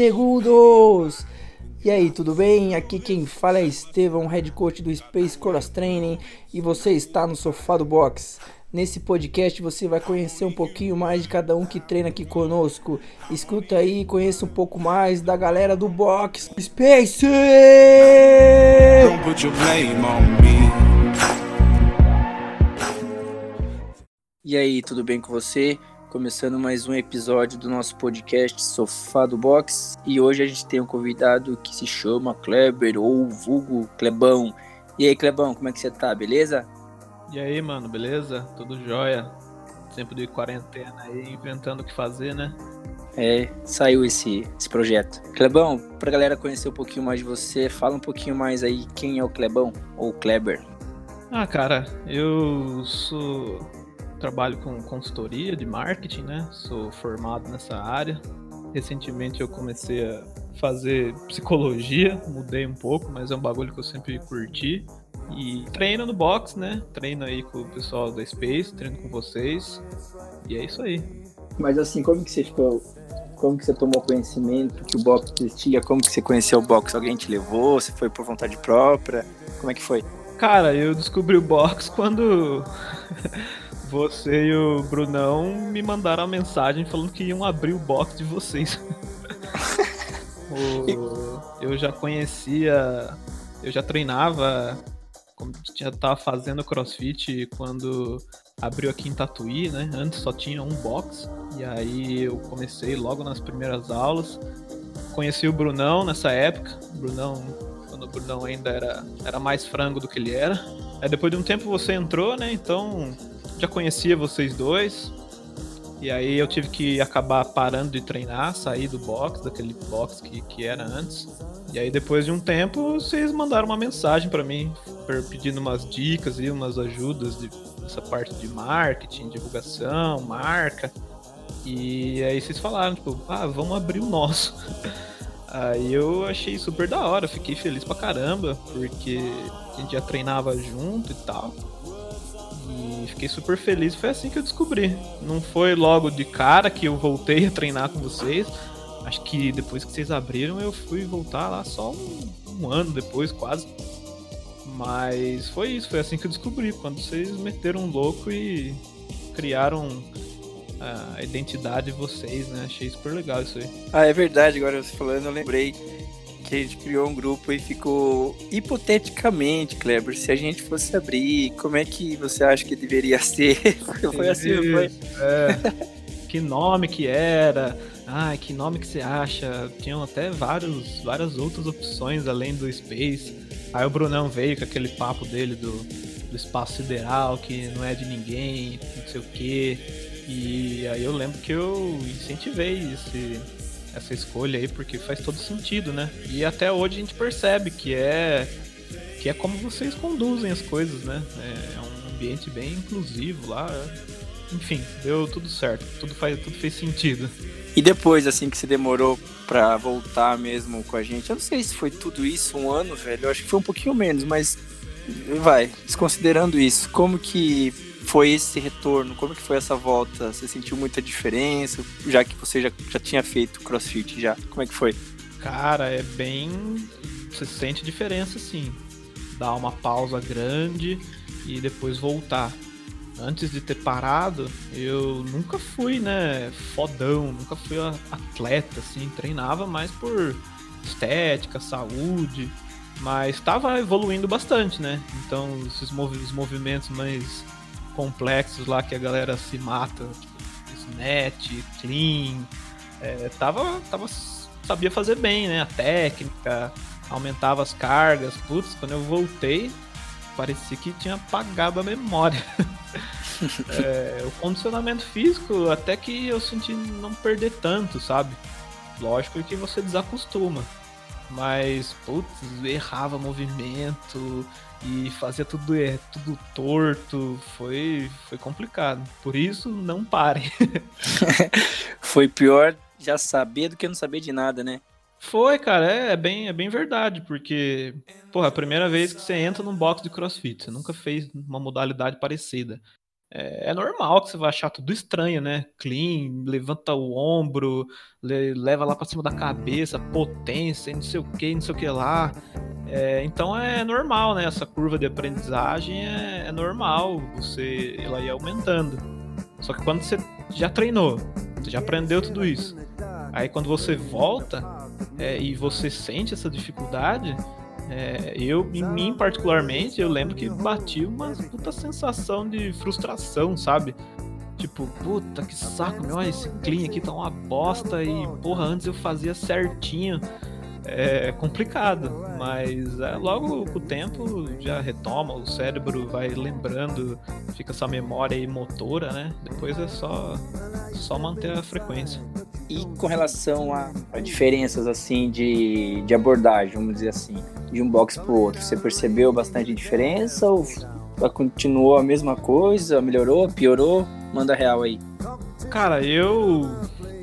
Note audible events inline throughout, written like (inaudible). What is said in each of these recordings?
segundos. E aí, tudo bem? Aqui quem fala é Estevão, head coach do Space Cross Training, e você está no sofá do box. Nesse podcast você vai conhecer um pouquinho mais de cada um que treina aqui conosco. Escuta aí, conheça um pouco mais da galera do box Space. Don't put your blame on me. E aí, tudo bem com você? Começando mais um episódio do nosso podcast Sofá do Box. E hoje a gente tem um convidado que se chama Kleber ou vulgo Klebão. E aí, Klebão, como é que você tá? Beleza? E aí, mano, beleza? Tudo jóia? Tempo de quarentena aí, inventando o que fazer, né? É, saiu esse, esse projeto. Klebão, pra galera conhecer um pouquinho mais de você, fala um pouquinho mais aí quem é o Klebão ou Kleber. Ah, cara, eu sou trabalho com consultoria de marketing, né? Sou formado nessa área. Recentemente eu comecei a fazer psicologia, mudei um pouco, mas é um bagulho que eu sempre curti. E treino no box, né? Treino aí com o pessoal da Space, treino com vocês. E é isso aí. Mas assim, como que você ficou. Como que você tomou conhecimento que o box existia? Como que você conheceu o box? Alguém te levou? Você foi por vontade própria? Como é que foi? Cara, eu descobri o box (laughs) quando você e o Brunão me mandaram a mensagem falando que iam abrir o box de vocês. (laughs) o, eu já conhecia, eu já treinava, já tava fazendo crossfit quando abriu aqui em Tatuí, né? Antes só tinha um box. E aí eu comecei logo nas primeiras aulas. Conheci o Brunão nessa época. O Brunão, quando o Brunão ainda era, era mais frango do que ele era. Aí depois de um tempo você entrou, né? Então já conhecia vocês dois. E aí eu tive que acabar parando de treinar, sair do box, daquele box que, que era antes. E aí depois de um tempo, vocês mandaram uma mensagem para mim, pedindo umas dicas e umas ajudas de, dessa parte de marketing, divulgação, marca. E aí vocês falaram, tipo, ah, vamos abrir o nosso. (laughs) Aí eu achei super da hora, fiquei feliz pra caramba, porque a gente já treinava junto e tal. E fiquei super feliz. Foi assim que eu descobri. Não foi logo de cara que eu voltei (laughs) a treinar com vocês. Acho que depois que vocês abriram, eu fui voltar lá só um, um ano depois, quase. Mas foi isso, foi assim que eu descobri. Quando vocês meteram um louco e criaram a identidade de vocês, né? Achei super legal isso aí. Ah, é verdade, agora você falando, eu lembrei que a gente criou um grupo e ficou hipoteticamente, Kleber, se a gente fosse abrir, como é que você acha que deveria (laughs) ser? foi assim, foi. É. que nome que era? Ah, que nome que você acha? Tinham até vários, várias outras opções além do Space. Aí o Brunão veio com aquele papo dele do, do espaço sideral, que não é de ninguém, não sei o quê. E aí eu lembro que eu incentivei esse, essa escolha aí, porque faz todo sentido, né? E até hoje a gente percebe que é que é como vocês conduzem as coisas, né? É, é um ambiente bem inclusivo lá. Enfim, deu tudo certo, tudo faz, tudo fez sentido. E depois, assim, que você demorou pra voltar mesmo com a gente, eu não sei se foi tudo isso, um ano, velho, eu acho que foi um pouquinho menos, mas vai, desconsiderando isso, como que foi esse retorno? Como que foi essa volta? Você sentiu muita diferença, já que você já, já tinha feito crossfit já? Como é que foi? Cara, é bem. Você sente diferença sim. Dar uma pausa grande e depois voltar. Antes de ter parado, eu nunca fui, né, fodão, nunca fui atleta, assim, treinava mais por estética, saúde, mas estava evoluindo bastante, né? Então, esses movi os movimentos mais complexos lá que a galera se mata, tipo, Snatch, Clean, é, tava, tava, sabia fazer bem, né? A técnica, aumentava as cargas, putz, quando eu voltei, parecia que tinha apagado a memória. (laughs) é, o condicionamento físico, até que eu senti não perder tanto, sabe? Lógico que você desacostuma. Mas, putz, errava movimento, e fazia tudo, é, tudo torto, foi, foi complicado. Por isso, não pare. (laughs) foi pior já saber do que não saber de nada, né? Foi, cara, é, é, bem, é bem verdade, porque, porra, a primeira vez que você entra num box de crossfit, você nunca fez uma modalidade parecida. É, é, normal que você vai achar tudo estranho, né? Clean, levanta o ombro, le, leva lá para cima da cabeça, potência, não sei o que, não sei o que lá. É, então é normal, né? Essa curva de aprendizagem é, é normal você ela ir aumentando. Só que quando você já treinou, você já aprendeu tudo isso, aí quando você volta é, e você sente essa dificuldade, é, eu, em mim particularmente, eu lembro que bati uma puta sensação de frustração, sabe? Tipo, puta que saco, meu, esse clean aqui tá uma bosta e, porra, antes eu fazia certinho. É complicado, mas é, logo com o tempo já retoma, o cérebro vai lembrando, fica essa memória aí motora, né? Depois é só, só manter a frequência. E com relação a, a diferenças assim de, de abordagem, vamos dizer assim, de um box pro outro, você percebeu bastante diferença ou continuou a mesma coisa, melhorou, piorou? Manda real aí. Cara, eu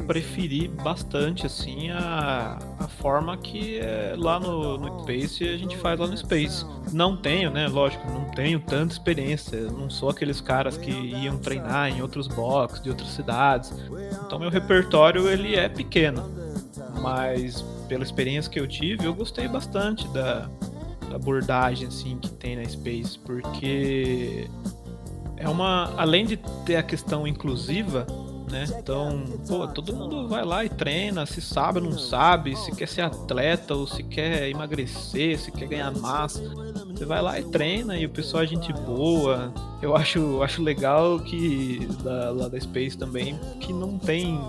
preferi bastante assim a, a forma que é, lá no, no Space a gente faz lá no Space. Não tenho, né? Lógico, não tenho tanta experiência. Não sou aqueles caras que iam treinar em outros boxes de outras cidades. Então meu repertório ele é pequeno. Mas pela experiência que eu tive, eu gostei bastante da, da abordagem assim que tem na Space, porque é uma além de ter a questão inclusiva, né? Então, pô, todo mundo vai lá e treina, se sabe ou não sabe, se quer ser atleta ou se quer emagrecer, se quer ganhar massa. Você vai lá e treina e o pessoal é gente boa. Eu acho, acho legal que da, lá da Space também que não tem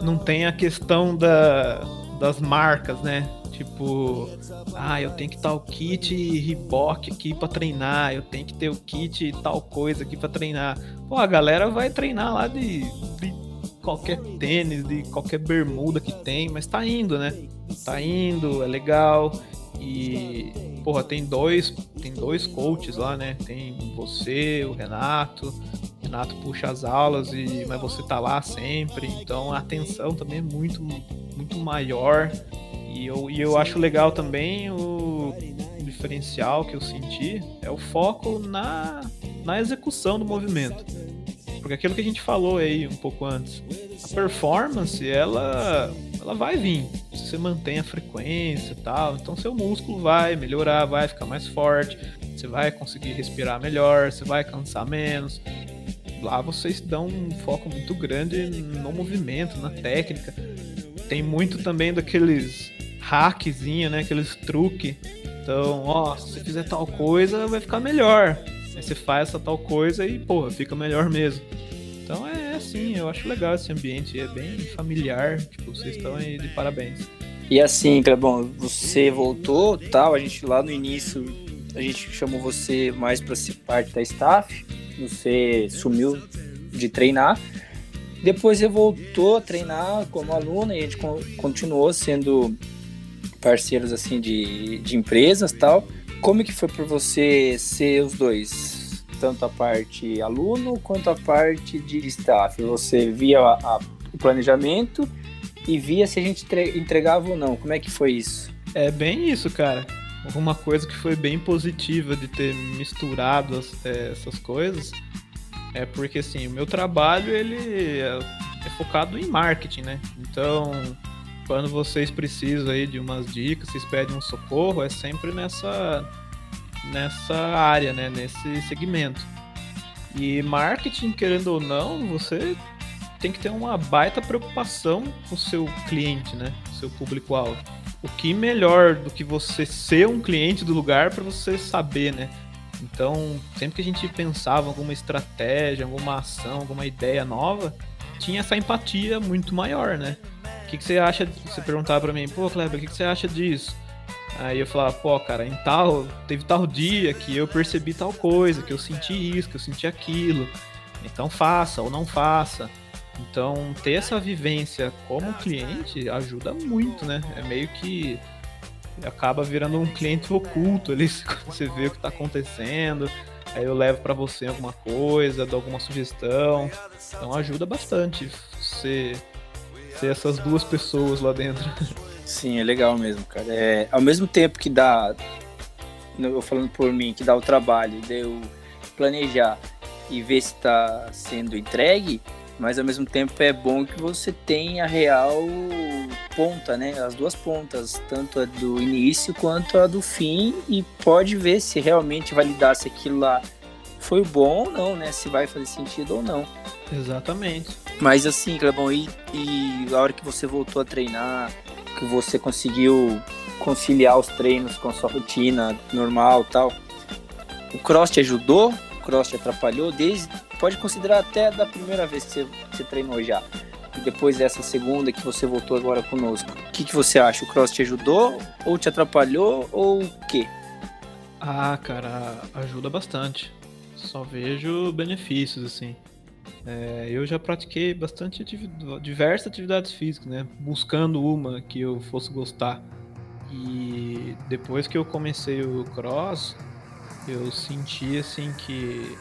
não tem a questão da, das marcas, né? Tipo, ah, eu tenho que tal kit Reebok aqui para treinar, eu tenho que ter o kit tal coisa aqui para treinar. Pô, a galera vai treinar lá de, de qualquer tênis, de qualquer bermuda que tem, mas tá indo, né? Tá indo, é legal. E, porra, tem dois, tem dois coaches lá, né? Tem você, o Renato. Renato puxa as aulas, e, mas você tá lá sempre. Então a atenção também é muito, muito maior. E eu, e eu acho legal também o diferencial que eu senti é o foco na, na execução do movimento. Porque aquilo que a gente falou aí um pouco antes, a performance, ela, ela vai vir. Se você mantém a frequência e tal, então seu músculo vai melhorar, vai ficar mais forte, você vai conseguir respirar melhor, você vai cansar menos. Lá vocês dão um foco muito grande no movimento, na técnica. Tem muito também daqueles hackzinho, né? Aqueles truques. Então, ó, se você fizer tal coisa, vai ficar melhor. Aí você faz essa tal coisa e, porra, fica melhor mesmo. Então é assim, eu acho legal esse ambiente, é bem familiar, tipo, vocês estão aí de parabéns. E assim, bom, você voltou, tal, a gente lá no início, a gente chamou você mais para ser parte da staff, você sumiu de treinar, depois você voltou a treinar como aluna e a gente continuou sendo parceiros assim de, de empresas tal. Como que foi para você ser os dois? Tanto a parte aluno quanto a parte de staff. Você via a, a, o planejamento e via se a gente entregava ou não. Como é que foi isso? É bem isso, cara. Uma coisa que foi bem positiva de ter misturado as, é, essas coisas é porque assim, o meu trabalho ele é, é focado em marketing, né? Então, quando vocês precisam aí de umas dicas, vocês pedem um socorro, é sempre nessa nessa área, né, nesse segmento. E marketing, querendo ou não, você tem que ter uma baita preocupação com o seu cliente, né, seu público-alvo. O que melhor do que você ser um cliente do lugar para você saber, né? Então, sempre que a gente pensava em alguma estratégia, alguma ação, alguma ideia nova, tinha essa empatia muito maior, né? Que, que você acha? Você perguntava pra mim, pô, Kleber, o que, que você acha disso? Aí eu falava, pô, cara, em tal, teve tal dia que eu percebi tal coisa, que eu senti isso, que eu senti aquilo. Então faça ou não faça. Então ter essa vivência como cliente ajuda muito, né? É meio que acaba virando um cliente oculto ali, (laughs) você vê o que está acontecendo. Aí eu levo para você alguma coisa, dou alguma sugestão. Então ajuda bastante você ter essas duas pessoas lá dentro. Sim, é legal mesmo, cara. É, ao mesmo tempo que dá, eu falando por mim, que dá o trabalho de eu planejar e ver se está sendo entregue, mas ao mesmo tempo é bom que você tenha a real ponta, né? As duas pontas, tanto a do início quanto a do fim, e pode ver se realmente validar se aquilo lá foi bom ou não, né? Se vai fazer sentido ou não. Exatamente. Mas assim, Clebão, e, e a hora que você voltou a treinar, que você conseguiu conciliar os treinos com a sua rotina normal tal, o cross te ajudou? O cross te atrapalhou? Desde, pode considerar até da primeira vez que você, que você treinou já. E depois dessa segunda que você voltou agora conosco. O que, que você acha? O cross te ajudou? Ou te atrapalhou? Ou o quê? Ah, cara, ajuda bastante. Só vejo benefícios, assim. É, eu já pratiquei bastante diversas atividades físicas, né? Buscando uma que eu fosse gostar. E depois que eu comecei o cross, eu senti assim que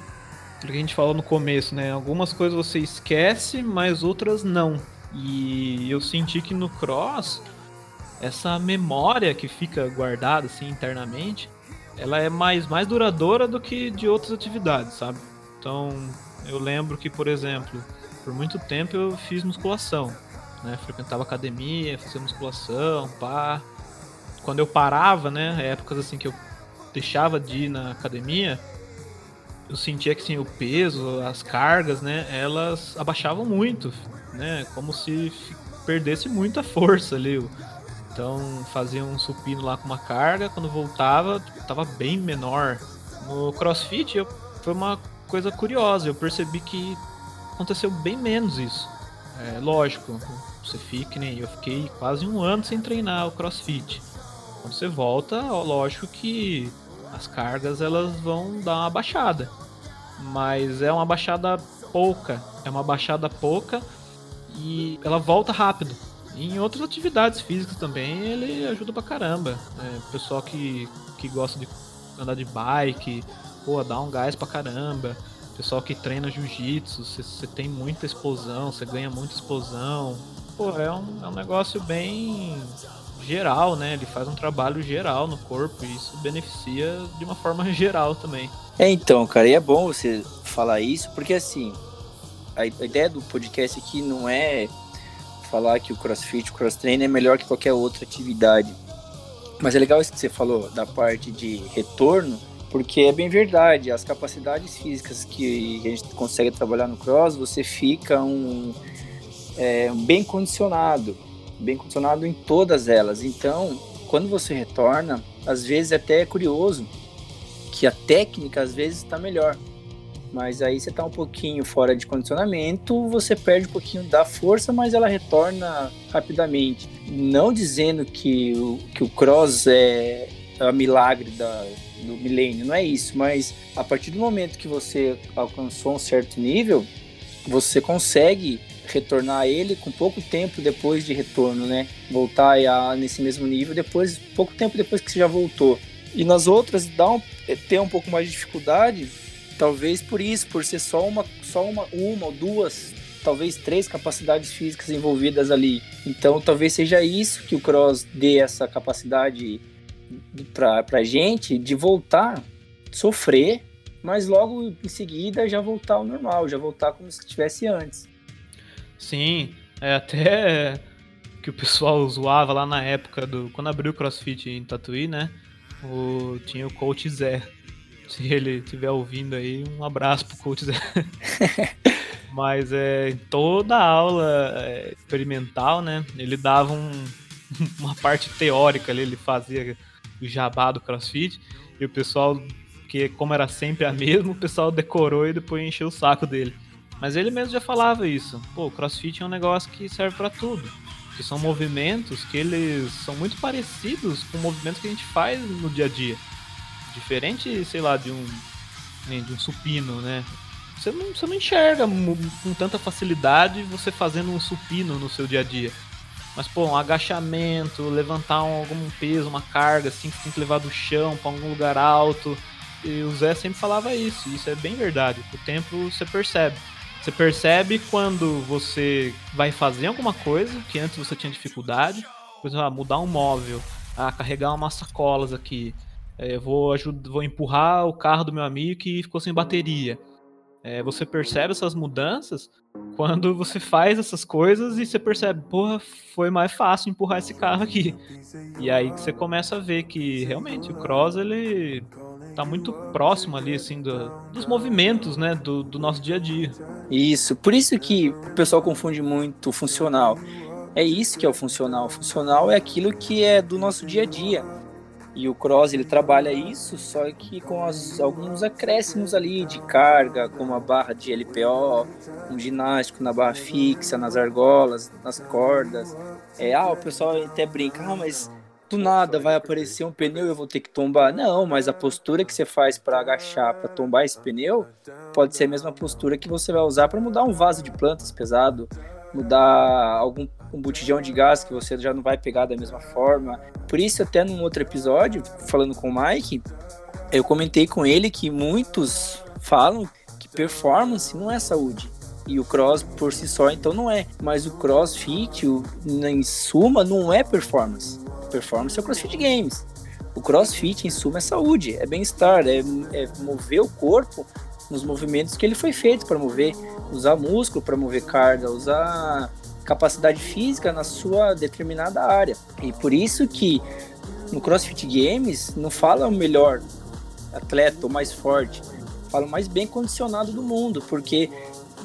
o que a gente falou no começo, né? Algumas coisas você esquece, mas outras não. E eu senti que no cross essa memória que fica guardada assim internamente, ela é mais mais duradoura do que de outras atividades, sabe? Então, eu lembro que, por exemplo, por muito tempo eu fiz musculação, né? Frequentava academia, fazia musculação, pá. Quando eu parava, né, épocas assim que eu deixava de ir na academia, eu sentia que assim, o peso, as cargas, né, elas abaixavam muito, né, como se perdesse muita força ali. Então fazia um supino lá com uma carga, quando voltava, tava bem menor. No CrossFit eu, foi uma coisa curiosa, eu percebi que aconteceu bem menos isso. É lógico, você fica nem eu fiquei quase um ano sem treinar o CrossFit. Quando você volta, lógico que as cargas elas vão dar uma baixada. Mas é uma baixada pouca. É uma baixada pouca e ela volta rápido. Em outras atividades físicas também ele ajuda pra caramba. É, pessoal que, que gosta de andar de bike, pô, dá um gás pra caramba. Pessoal que treina jiu-jitsu, você tem muita explosão, você ganha muita explosão. Pô, é um, é um negócio bem geral, né? Ele faz um trabalho geral no corpo e isso beneficia de uma forma (laughs) geral também. É, então, cara, e é bom você falar isso, porque assim, a, ideia do podcast aqui não é falar que o crossfit, o cross trainer é melhor que qualquer outra atividade. Mas é legal isso que você falou da parte de retorno, porque é bem verdade, as capacidades físicas que a gente consegue trabalhar no cross, você fica um, é, bem condicionado bem condicionado em todas elas. Então, quando você retorna, às vezes até é curioso que a técnica às vezes está melhor. Mas aí você está um pouquinho fora de condicionamento, você perde um pouquinho da força, mas ela retorna rapidamente. Não dizendo que o, que o cross é, é o milagre da, do milênio, não é isso, mas a partir do momento que você alcançou um certo nível, você consegue retornar ele com pouco tempo depois de retorno, né? Voltar a, nesse mesmo nível depois, pouco tempo depois que você já voltou. E nas outras dá um, é, ter um pouco mais de dificuldade, talvez por isso, por ser só uma, só uma, uma ou duas, talvez três capacidades físicas envolvidas ali. Então talvez seja isso que o cross dê essa capacidade para a gente de voltar, sofrer, mas logo em seguida já voltar ao normal, já voltar como se estivesse antes. Sim, é até que o pessoal zoava lá na época do. Quando abriu o CrossFit em Tatuí, né? O, tinha o Coach Zé. Se ele estiver ouvindo aí, um abraço pro Coach Zé. (laughs) Mas é, em toda aula é, experimental, né? Ele dava um, (laughs) uma parte teórica ali, ele fazia o jabá do CrossFit. E o pessoal, que como era sempre a (laughs) mesma, o pessoal decorou e depois encheu o saco dele. Mas ele mesmo já falava isso. Pô, o CrossFit é um negócio que serve para tudo. Que são movimentos que eles são muito parecidos com movimentos que a gente faz no dia a dia. Diferente, sei lá, de um de um supino, né? Você não, você não enxerga com tanta facilidade você fazendo um supino no seu dia a dia. Mas, pô, um agachamento, levantar um, algum peso, uma carga, assim, que tem que levar do chão para algum lugar alto. E o Zé sempre falava isso, e isso é bem verdade. Com o tempo você percebe. Você percebe quando você vai fazer alguma coisa que antes você tinha dificuldade, por exemplo, ah, mudar um móvel, ah, carregar umas sacolas aqui, é, vou, ajudar, vou empurrar o carro do meu amigo que ficou sem bateria. É, você percebe essas mudanças quando você faz essas coisas e você percebe, porra, foi mais fácil empurrar esse carro aqui. E aí que você começa a ver que realmente o cross ele tá muito próximo ali, assim, do, dos movimentos, né, do, do nosso dia a dia. Isso, por isso que o pessoal confunde muito funcional. É isso que é o funcional. O funcional é aquilo que é do nosso dia a dia. E o cross ele trabalha isso, só que com as, alguns acréscimos ali de carga, como a barra de LPO, um ginástico na barra fixa, nas argolas, nas cordas. É, ah, o pessoal até brinca, ah, mas do nada vai aparecer um pneu e eu vou ter que tombar. Não, mas a postura que você faz para agachar, para tombar esse pneu, pode ser a mesma postura que você vai usar para mudar um vaso de plantas pesado, mudar algum um botijão de gás que você já não vai pegar da mesma forma. Por isso, até num outro episódio, falando com o Mike, eu comentei com ele que muitos falam que performance não é saúde. E o cross por si só, então, não é. Mas o crossfit, o, em suma, não é performance. Performance é o crossfit games. O crossfit, em suma, é saúde, é bem-estar, é, é mover o corpo nos movimentos que ele foi feito para mover, usar músculo para mover carga, usar capacidade física na sua determinada área. E por isso que no CrossFit Games não fala o melhor atleta, o mais forte, fala o mais bem condicionado do mundo, porque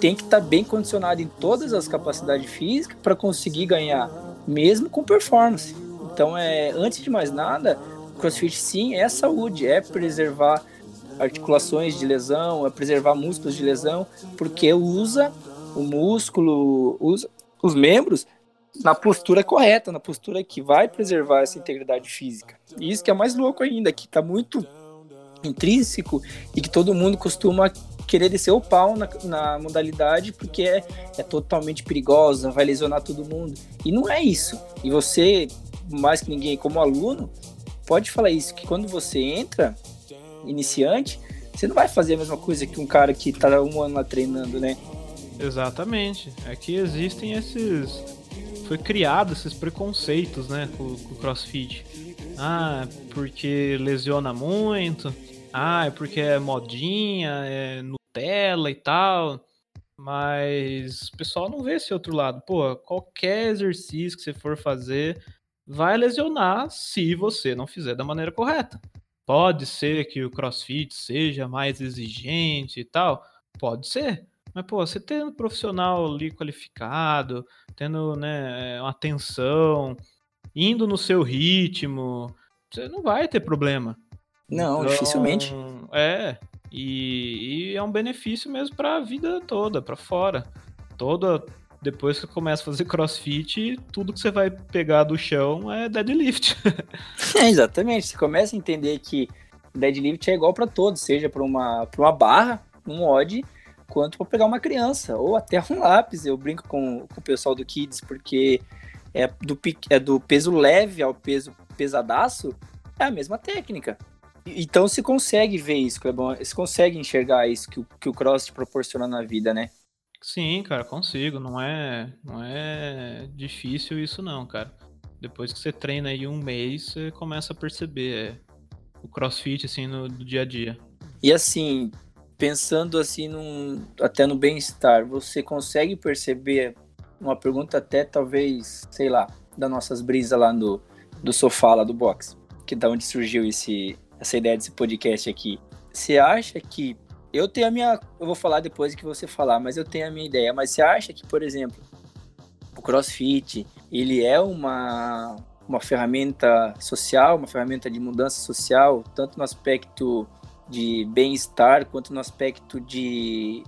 tem que estar tá bem condicionado em todas as capacidades físicas para conseguir ganhar, mesmo com performance. Então, é, antes de mais nada, CrossFit sim é saúde, é preservar articulações de lesão, é preservar músculos de lesão, porque usa o músculo, usa, os membros na postura correta, na postura que vai preservar essa integridade física. E isso que é mais louco ainda, que está muito intrínseco e que todo mundo costuma querer descer o pau na, na modalidade porque é, é, totalmente perigosa, vai lesionar todo mundo. E não é isso. E você, mais que ninguém, como aluno, pode falar isso, que quando você entra, iniciante, você não vai fazer a mesma coisa que um cara que está um ano lá treinando, né? Exatamente. É que existem esses. Foi criado esses preconceitos, né, com, com o crossfit. Ah, porque lesiona muito. Ah, é porque é modinha, é Nutella e tal. Mas o pessoal não vê esse outro lado. Pô, qualquer exercício que você for fazer vai lesionar se você não fizer da maneira correta. Pode ser que o crossfit seja mais exigente e tal. Pode ser. Mas, pô, você tendo um profissional ali qualificado, tendo, né, uma atenção, indo no seu ritmo, você não vai ter problema. Não, então, dificilmente. É, e, e, é um benefício mesmo para a vida toda, para fora. Toda depois que você começa a fazer crossfit, tudo que você vai pegar do chão é deadlift. (laughs) é, exatamente. Você começa a entender que deadlift é igual para todos, seja para uma, uma barra, um odd, quanto para pegar uma criança, ou até um lápis. Eu brinco com, com o pessoal do Kids, porque é do, é do peso leve ao peso pesadaço, é a mesma técnica. Então se consegue ver isso, Clebão, se consegue enxergar isso que que o cross te proporciona na vida, né? Sim, cara, consigo. Não é, não é difícil isso não, cara. Depois que você treina aí um mês, você começa a perceber é, o crossfit assim no, dia a dia. E assim, pensando assim num, até no bem-estar, você consegue perceber uma pergunta até talvez, sei lá, das nossas brisas lá no do sofá lá do box, que da onde surgiu esse essa ideia desse podcast aqui. Você acha que eu tenho a minha, eu vou falar depois que você falar, mas eu tenho a minha ideia, mas você acha que, por exemplo, o CrossFit, ele é uma uma ferramenta social, uma ferramenta de mudança social, tanto no aspecto de bem-estar quanto no aspecto de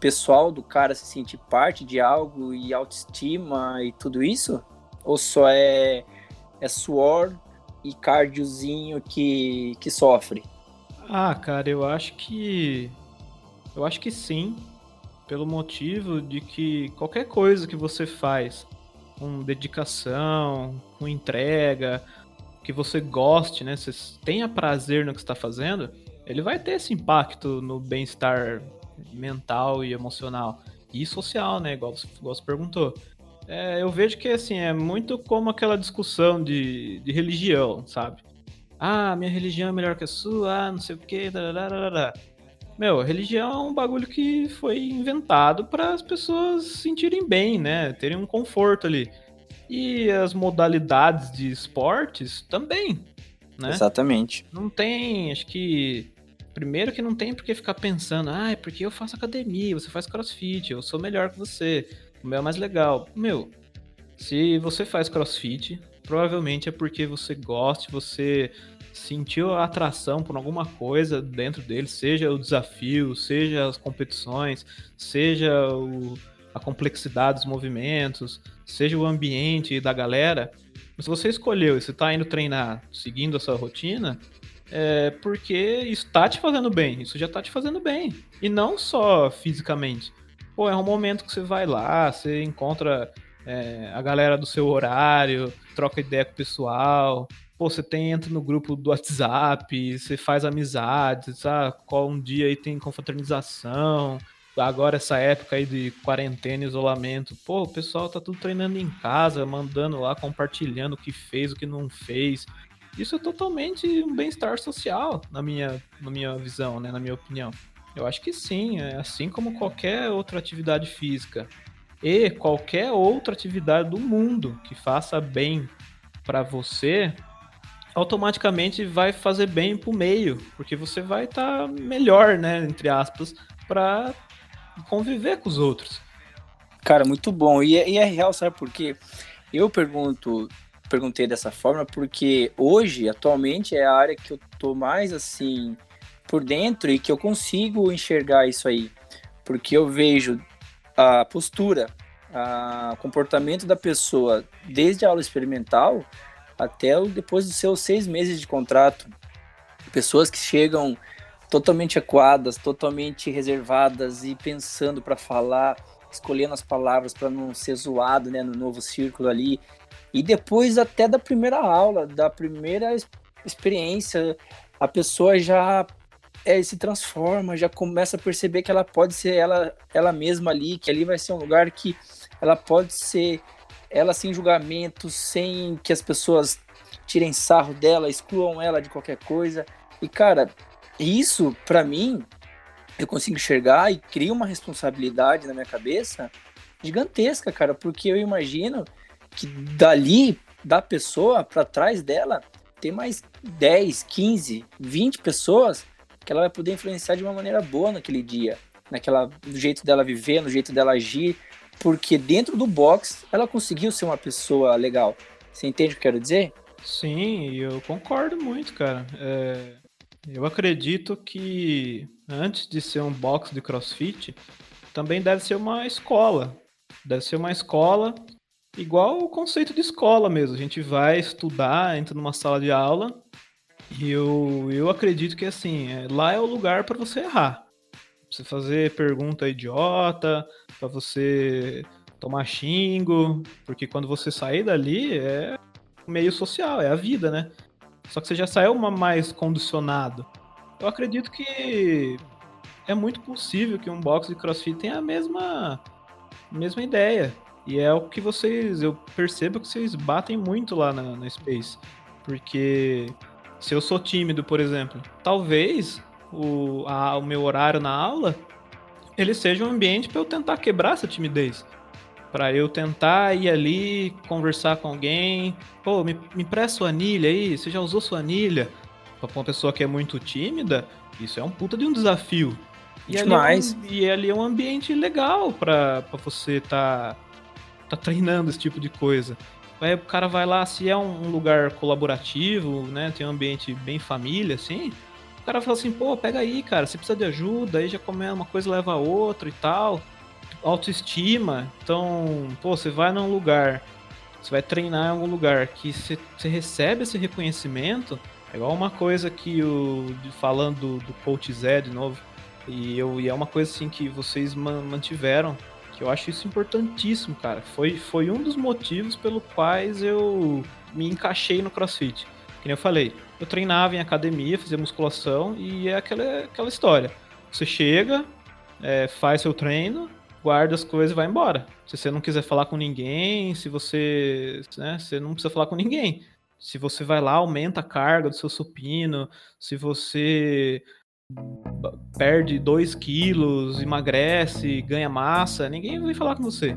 pessoal do cara se sentir parte de algo e autoestima e tudo isso? Ou só é, é suor e cardiozinho que, que sofre? Ah, cara, eu acho que. Eu acho que sim. Pelo motivo de que qualquer coisa que você faz com dedicação, com entrega, que você goste, né? Você tenha prazer no que está fazendo, ele vai ter esse impacto no bem-estar mental e emocional. E social, né? Igual você, igual você perguntou. É, eu vejo que assim, é muito como aquela discussão de, de religião, sabe? Ah, minha religião é melhor que a sua, ah, não sei o que, Meu, religião é um bagulho que foi inventado para as pessoas se sentirem bem, né? Terem um conforto ali. E as modalidades de esportes também, né? Exatamente. Não tem, acho que. Primeiro que não tem por que ficar pensando, ah, é porque eu faço academia, você faz crossfit, eu sou melhor que você, o meu é mais legal. Meu, se você faz crossfit, provavelmente é porque você gosta, você sentiu a atração por alguma coisa dentro dele, seja o desafio, seja as competições, seja o, a complexidade dos movimentos, seja o ambiente da galera. Se você escolheu e você está indo treinar seguindo essa rotina, é porque isso tá te fazendo bem, isso já tá te fazendo bem. E não só fisicamente. Pô, é um momento que você vai lá, você encontra é, a galera do seu horário, troca ideia com o pessoal. Pô, você tem, entra no grupo do WhatsApp, você faz amizades, sabe? Qual um dia aí tem confraternização. Agora essa época aí de quarentena, isolamento, pô, o pessoal tá tudo treinando em casa, mandando lá, compartilhando o que fez, o que não fez. Isso é totalmente um bem-estar social, na minha, na minha visão, né, na minha opinião. Eu acho que sim, é assim como qualquer outra atividade física e qualquer outra atividade do mundo que faça bem para você, automaticamente vai fazer bem pro meio, porque você vai estar tá melhor, né, entre aspas, para conviver com os outros. Cara, muito bom. E, é, e é real, sabe por quê? Eu pergunto, perguntei dessa forma porque hoje, atualmente, é a área que eu tô mais assim por dentro e que eu consigo enxergar isso aí. Porque eu vejo a postura, o comportamento da pessoa desde a aula experimental até depois dos seus seis meses de contrato. Pessoas que chegam totalmente acuadas, totalmente reservadas e pensando para falar, escolhendo as palavras para não ser zoado né, no novo círculo ali. E depois até da primeira aula, da primeira experiência, a pessoa já é, se transforma, já começa a perceber que ela pode ser ela, ela mesma ali, que ali vai ser um lugar que ela pode ser ela sem julgamento, sem que as pessoas tirem sarro dela, excluam ela de qualquer coisa. E cara, isso para mim eu consigo enxergar e cria uma responsabilidade na minha cabeça gigantesca, cara, porque eu imagino que dali da pessoa para trás dela tem mais 10, 15, 20 pessoas que ela vai poder influenciar de uma maneira boa naquele dia, naquela no jeito dela viver, no jeito dela agir, porque dentro do box ela conseguiu ser uma pessoa legal. Você entende o que eu quero dizer? Sim, eu concordo muito, cara. É, eu acredito que antes de ser um box de crossfit, também deve ser uma escola. Deve ser uma escola igual o conceito de escola mesmo. A gente vai estudar, entra numa sala de aula e eu, eu acredito que assim, é, lá é o lugar para você errar. Pra você fazer pergunta idiota, para você tomar xingo, porque quando você sair dali é meio social, é a vida, né? Só que você já saiu mais condicionado. Eu acredito que é muito possível que um box de crossfit tenha a mesma, mesma ideia. E é o que vocês, eu percebo que vocês batem muito lá na, na Space. Porque se eu sou tímido, por exemplo, talvez o, a, o meu horário na aula ele seja um ambiente para eu tentar quebrar essa timidez. Para eu tentar ir ali, conversar com alguém. Pô, me, me presta sua anilha aí, você já usou sua anilha? Pra uma pessoa que é muito tímida, isso é um puta de um desafio. E Demais. Ali é um, e ali é um ambiente legal para você tá, tá treinando esse tipo de coisa. Aí o cara vai lá, se é um lugar colaborativo, né? Tem um ambiente bem família, assim. O cara fala assim, pô, pega aí, cara, você precisa de ajuda, aí já come uma coisa leva a outra e tal. Autoestima. Então, pô, você vai num lugar, você vai treinar em algum lugar que você, você recebe esse reconhecimento. É igual uma coisa que o. Falando do, coach Zé de novo. E, eu, e é uma coisa assim que vocês mantiveram eu acho isso importantíssimo, cara. Foi, foi um dos motivos pelo quais eu me encaixei no CrossFit. Que nem eu falei, eu treinava em academia, fazia musculação e é aquela, aquela história. Você chega, é, faz seu treino, guarda as coisas e vai embora. Se você não quiser falar com ninguém, se você, né, você não precisa falar com ninguém. Se você vai lá, aumenta a carga do seu supino, se você perde 2 quilos, emagrece, ganha massa, ninguém vai falar com você.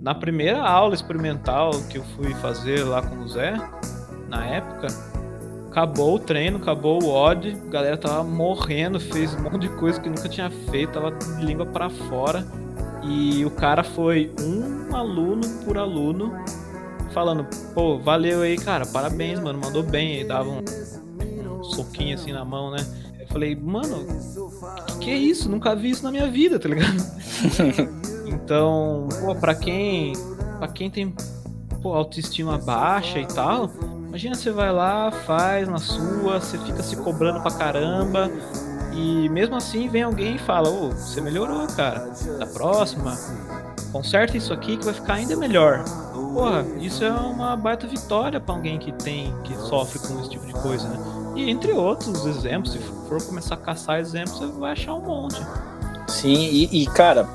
Na primeira aula experimental que eu fui fazer lá com o Zé, na época, acabou o treino, acabou o odd, a galera tava morrendo, fez um monte de coisa que nunca tinha feito, tava de língua para fora. E o cara foi um aluno por aluno falando, pô, valeu aí, cara, parabéns, mano, mandou bem. Aí dava um, um soquinho assim na mão, né? Eu falei, mano, que, que é isso? Nunca vi isso na minha vida, tá ligado? (laughs) então, pô, pra quem, pra quem tem pô, autoestima baixa e tal, imagina você vai lá, faz na sua, você fica se cobrando pra caramba. E mesmo assim vem alguém e fala, ô, você melhorou, cara. Da próxima, conserta isso aqui que vai ficar ainda melhor porra, isso é uma baita vitória para alguém que tem, que sofre com esse tipo de coisa, né? E entre outros exemplos, se for começar a caçar exemplos, você vai achar um monte. Sim, e, e cara,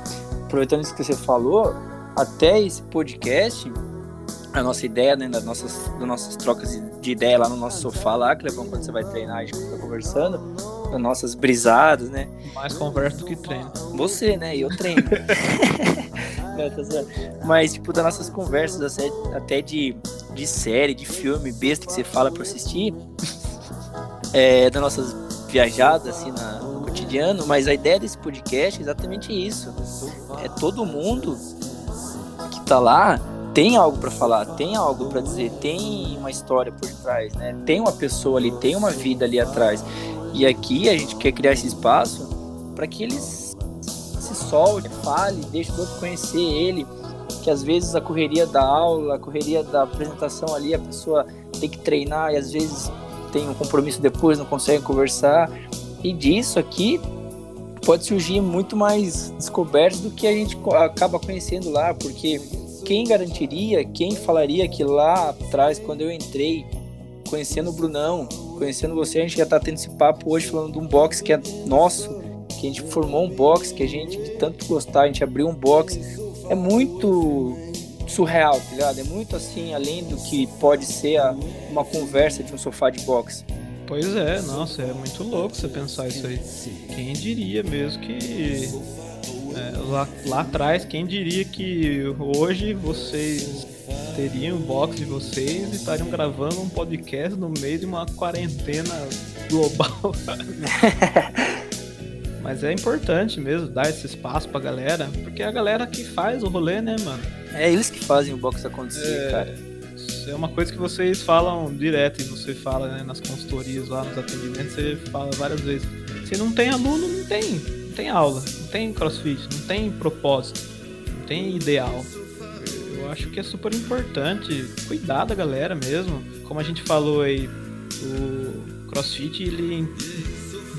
aproveitando isso que você falou, até esse podcast, a nossa ideia, né, das nossas, das nossas trocas de ideia lá no nosso sofá lá, que levamos quando você vai treinar, a gente fica conversando, das nossas brisadas, né? Mais conversa do que treino. Você, né? Eu treino. (laughs) Mas, tipo, das nossas conversas, até de, de série, de filme, besta que você fala pra assistir, é, das nossas viajadas, assim, na, no cotidiano, mas a ideia desse podcast é exatamente isso. É todo mundo que tá lá tem algo para falar, tem algo para dizer, tem uma história por trás, né? Tem uma pessoa ali, tem uma vida ali atrás. E aqui a gente quer criar esse espaço para que eles solte, fale, deixe o outro conhecer ele, que às vezes a correria da aula, a correria da apresentação ali, a pessoa tem que treinar e às vezes tem um compromisso depois, não consegue conversar. E disso aqui pode surgir muito mais descobertas do que a gente acaba conhecendo lá, porque quem garantiria, quem falaria que lá atrás, quando eu entrei, conhecendo o Brunão, conhecendo você, a gente já tá tendo esse papo hoje falando de um box que é nosso, que a gente formou um box, que a gente de tanto gostar, a gente abriu um box. É muito surreal, tá ligado? É muito assim, além do que pode ser a, uma conversa de um sofá de boxe. Pois é, nossa, é muito louco você pensar isso aí. Quem diria mesmo que lá, lá atrás, quem diria que hoje vocês teriam o box de vocês e estariam gravando um podcast no meio de uma quarentena global. (laughs) Mas é importante mesmo dar esse espaço pra galera, porque é a galera que faz o rolê, né, mano? É eles que fazem o box acontecer, é... cara. É uma coisa que vocês falam direto e você fala né, nas consultorias lá, nos atendimentos, você fala várias vezes. Se não tem aluno, não tem. Não tem aula, não tem crossfit, não tem propósito, não tem ideal. Eu acho que é super importante cuidar da galera mesmo. Como a gente falou aí, o crossfit ele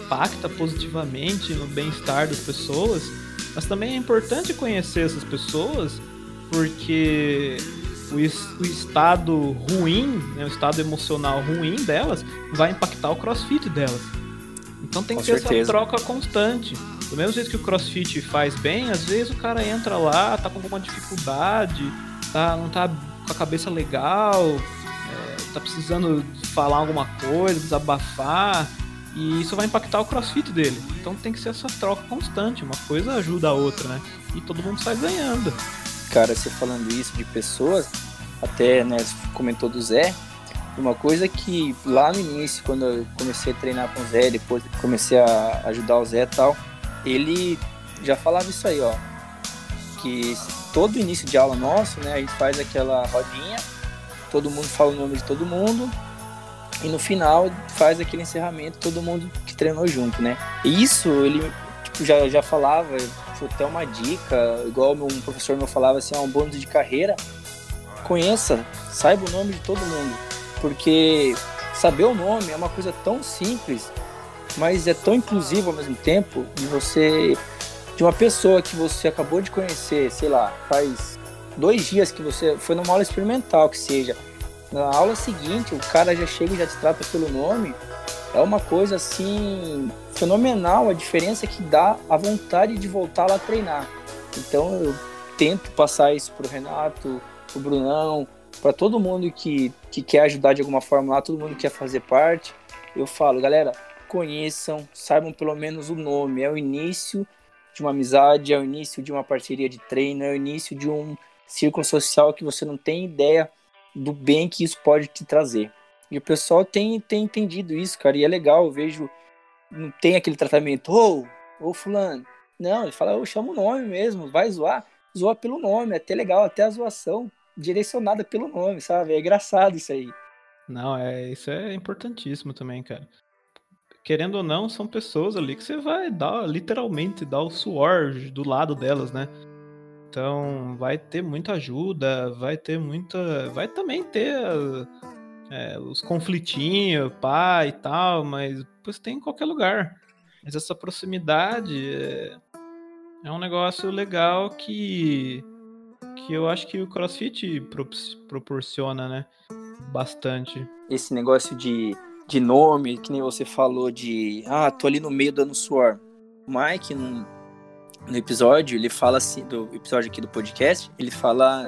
impacta positivamente no bem-estar das pessoas, mas também é importante conhecer essas pessoas porque o, estado ruim, né, o estado emocional ruim delas vai impactar o crossfit delas. Então tem que ter essa troca constante. Do mesmo jeito que o crossfit faz bem, às vezes o cara entra lá, tá com alguma dificuldade, tá, não tá com a cabeça legal, é, tá precisando falar alguma coisa, desabafar. E isso vai impactar o crossfit dele. Então tem que ser essa troca constante, uma coisa ajuda a outra, né? E todo mundo sai ganhando. Cara, você falando isso de pessoas, até, né, comentou do Zé, uma coisa que lá no início, quando eu comecei a treinar com o Zé, depois comecei a ajudar o Zé e tal, ele já falava isso aí, ó. Que todo início de aula nosso, né, a gente faz aquela rodinha, todo mundo fala o nome de todo mundo, e no final faz aquele encerramento todo mundo que treinou junto, né? Isso ele tipo, já, já falava, foi até uma dica, igual um professor meu falava assim, ah, um bônus de carreira, conheça, saiba o nome de todo mundo, porque saber o nome é uma coisa tão simples, mas é tão inclusivo ao mesmo tempo, de você de uma pessoa que você acabou de conhecer, sei lá, faz dois dias que você foi numa aula experimental que seja, na aula seguinte, o cara já chega e já te trata pelo nome. É uma coisa assim fenomenal a diferença que dá a vontade de voltar lá treinar. Então eu tento passar isso pro Renato, pro Brunão, para todo mundo que, que quer ajudar de alguma forma lá, todo mundo que quer fazer parte. Eu falo, galera, conheçam, saibam pelo menos o nome. É o início de uma amizade, é o início de uma parceria de treino, é o início de um círculo social que você não tem ideia do bem que isso pode te trazer. E o pessoal tem, tem entendido isso, cara, e é legal, eu vejo, não tem aquele tratamento, ô, oh, ô fulano. Não, ele fala, eu chamo o nome mesmo, vai zoar, zoa pelo nome, é até legal, até a zoação direcionada pelo nome, sabe? É engraçado isso aí. Não, é, isso é importantíssimo também, cara. Querendo ou não, são pessoas ali que você vai dar, literalmente, dar o suor do lado delas, né? Então, vai ter muita ajuda, vai ter muita. Vai também ter é, os conflitinhos, pá e tal, mas pois tem em qualquer lugar. Mas essa proximidade é, é um negócio legal que que eu acho que o CrossFit proporciona, né? Bastante. Esse negócio de, de nome, que nem você falou de, ah, tô ali no meio dando suor. O Mike, no, no episódio, ele fala assim, do episódio aqui do podcast, ele fala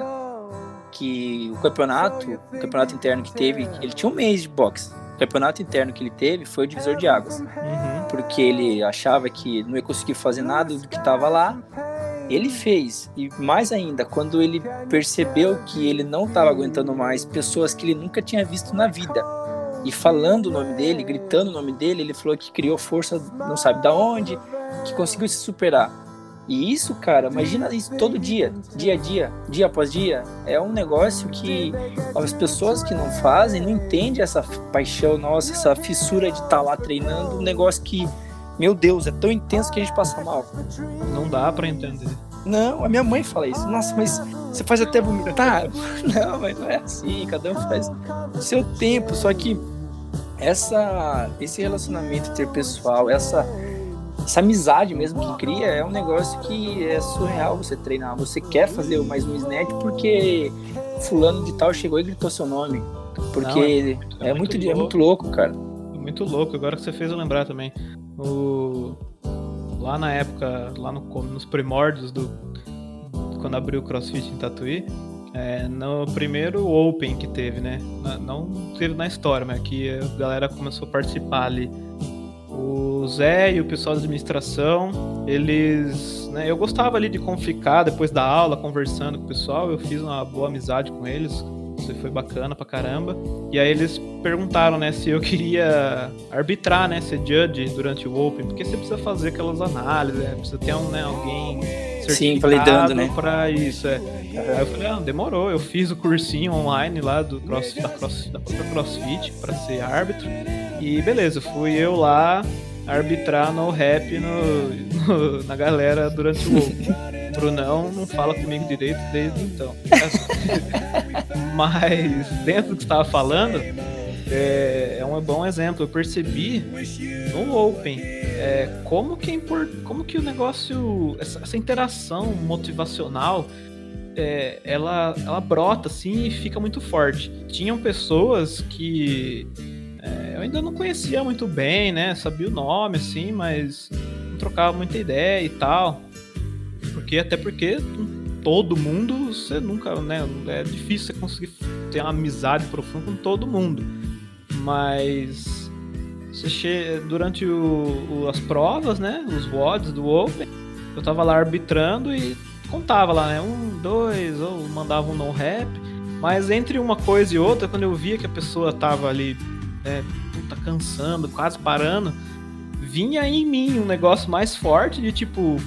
que o campeonato, o campeonato interno que teve, ele tinha um mês de boxe. O campeonato interno que ele teve foi o divisor de águas. Uhum. Porque ele achava que não ia conseguir fazer nada do que estava lá ele fez, e mais ainda, quando ele percebeu que ele não estava aguentando mais pessoas que ele nunca tinha visto na vida, e falando o nome dele, gritando o nome dele, ele falou que criou força, não sabe da onde, que conseguiu se superar. E isso, cara, imagina isso todo dia, dia a dia, dia após dia. É um negócio que as pessoas que não fazem não entendem essa paixão nossa, essa fissura de estar tá lá treinando, um negócio que meu Deus, é tão intenso que a gente passa mal. Não dá para entender. Não, a minha mãe fala isso. Nossa, mas você faz até vomitar? (laughs) Não, mas não é assim. Cada um faz o seu tempo. Só que essa, esse relacionamento interpessoal, essa, essa amizade mesmo que cria, é um negócio que é surreal você treinar. Você quer fazer mais um snatch porque fulano de tal chegou e gritou seu nome. Porque não, é, é, muito, é, muito, é muito louco, cara. Muito louco. Agora que você fez eu lembrar também. O, lá na época, lá no, nos primórdios do quando abriu o CrossFit em Tatuí, é, no primeiro Open que teve, né? Não teve na história, mas que a galera começou a participar ali. O Zé e o pessoal da administração, eles. Né, eu gostava ali de ficar depois da aula, conversando com o pessoal. Eu fiz uma boa amizade com eles. Isso foi bacana pra caramba. E aí eles perguntaram, né, se eu queria arbitrar, né, ser judge durante o Open, porque você precisa fazer aquelas análises, né, precisa ter um, né, alguém Sim, validando, né? Pra isso, é. Aí eu falei, ah, demorou, eu fiz o cursinho online lá do cross, da, cross, da própria CrossFit pra ser árbitro. E beleza, fui eu lá arbitrar no rap no, no, na galera durante o. (laughs) Brunão não fala comigo direito desde então. (laughs) Mas dentro do que estava falando, é, é, um bom exemplo. Eu percebi no Open é, como, que é import, como que o negócio, essa, essa interação motivacional, é, ela, ela brota assim e fica muito forte. Tinham pessoas que é, eu ainda não conhecia muito bem, né? Sabia o nome, assim, mas não trocava muita ideia e tal. Porque até porque todo mundo você nunca, né? É difícil você conseguir ter uma amizade profunda com todo mundo. Mas che... durante o, as provas, né? Os WODs do Open, eu tava lá arbitrando e contava lá, né? Um, dois, ou mandava um no-rap. Mas entre uma coisa e outra, quando eu via que a pessoa tava ali, é, puta, cansando, quase parando, vinha em mim um negócio mais forte de tipo,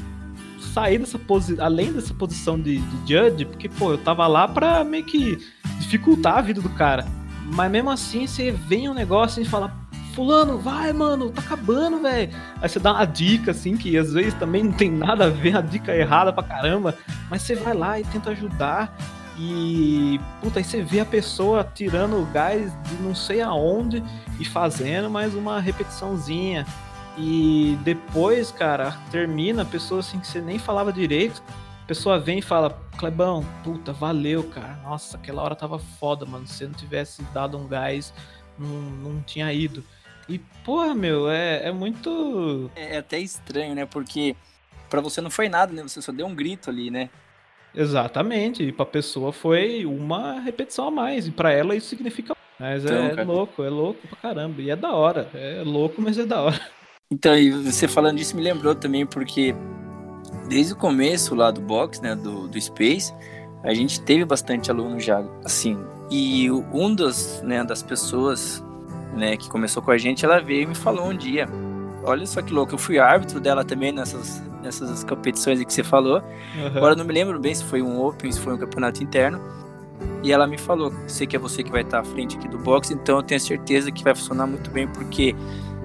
sair dessa posição, além dessa posição de, de judge, porque, pô, eu tava lá pra meio que dificultar a vida do cara. Mas mesmo assim, você vem um negócio e fala, fulano, vai, mano, tá acabando, velho. Aí você dá uma dica, assim, que às vezes também não tem nada a ver, a dica errada pra caramba, mas você vai lá e tenta ajudar. E, puta, aí você vê a pessoa tirando o gás de não sei aonde e fazendo mais uma repetiçãozinha. E depois, cara, termina, a pessoa assim que você nem falava direito, a pessoa vem e fala, Clebão, puta, valeu, cara. Nossa, aquela hora tava foda, mano. Se eu não tivesse dado um gás, não, não tinha ido. E, porra, meu, é, é muito. É, é até estranho, né? Porque para você não foi nada, né? Você só deu um grito ali, né? Exatamente. E pra pessoa foi uma repetição a mais. E para ela isso significa Mas então, é, é louco, é louco pra caramba. E é da hora. É louco, mas é da hora. Então, e você falando disso me lembrou também, porque desde o começo lá do box, né, do, do Space, a gente teve bastante aluno já, assim. E um dos, né, das pessoas, né, que começou com a gente, ela veio e me falou um dia, olha só que louco, eu fui árbitro dela também nessas, nessas competições que você falou. Uhum. Agora não me lembro bem se foi um Open, se foi um campeonato interno. E ela me falou, sei que é você que vai estar à frente aqui do box, então eu tenho certeza que vai funcionar muito bem, porque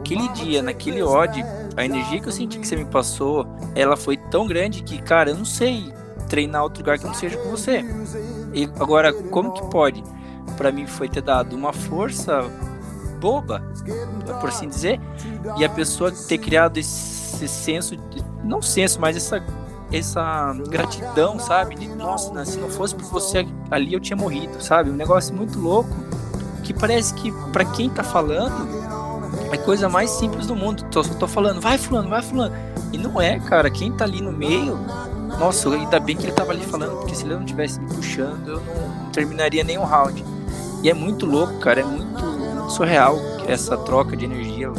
aquele dia, naquele odd, a energia que eu senti que você me passou, ela foi tão grande que, cara, eu não sei treinar outro lugar que não seja com você. E agora, como que pode? Para mim foi ter dado uma força boba, por assim dizer, e a pessoa ter criado esse senso, não senso, mas essa essa gratidão, sabe? De, nossa, né, se não fosse por você ali eu tinha morrido, sabe? Um negócio muito louco que parece que para quem tá falando é coisa mais simples do mundo. Tô, tô falando, vai fulano, vai fulano. E não é, cara. Quem tá ali no meio, nossa, ainda bem que ele tava ali falando, porque se ele não tivesse me puxando, eu não, não terminaria nenhum round. E é muito louco, cara. É muito, muito surreal essa troca de energia.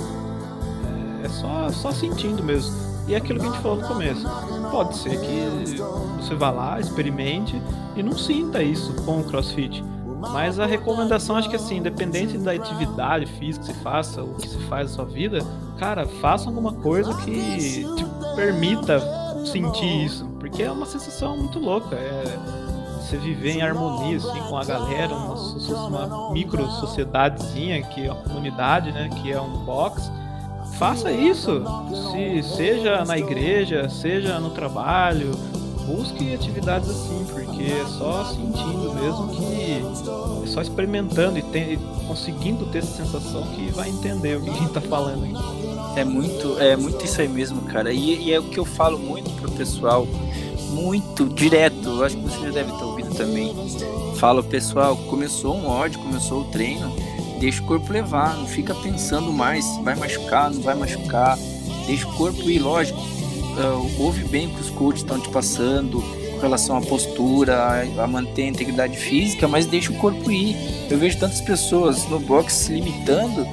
É, é só, só sentindo mesmo. E é aquilo que a gente falou no começo. Pode ser que você vá lá, experimente e não sinta isso com o CrossFit. Mas a recomendação, acho que assim, independente da atividade física que você faça, o que você faz na sua vida, cara, faça alguma coisa que te permita sentir isso. Porque é uma sensação muito louca. É você viver em harmonia assim, com a galera, uma, uma micro sociedadezinha que é uma comunidade, né? Que é um box faça isso. Se seja na igreja, seja no trabalho, busque atividades assim, porque é só sentindo mesmo que é só experimentando e, conseguindo ter essa sensação que vai entender o que a gente tá falando aqui. É muito, é muito isso aí mesmo, cara. E, e é o que eu falo muito pro pessoal, muito direto. Eu acho que você já deve ter ouvido também. Falo, pessoal, começou um ódio, começou o treino deixa o corpo levar, não fica pensando mais vai machucar, não vai machucar, deixa o corpo ir, lógico. Uh, ouve bem o que os coaches estão te passando com relação à postura, a, a, manter a integridade física, mas deixa o corpo ir. Eu vejo tantas pessoas no box se limitando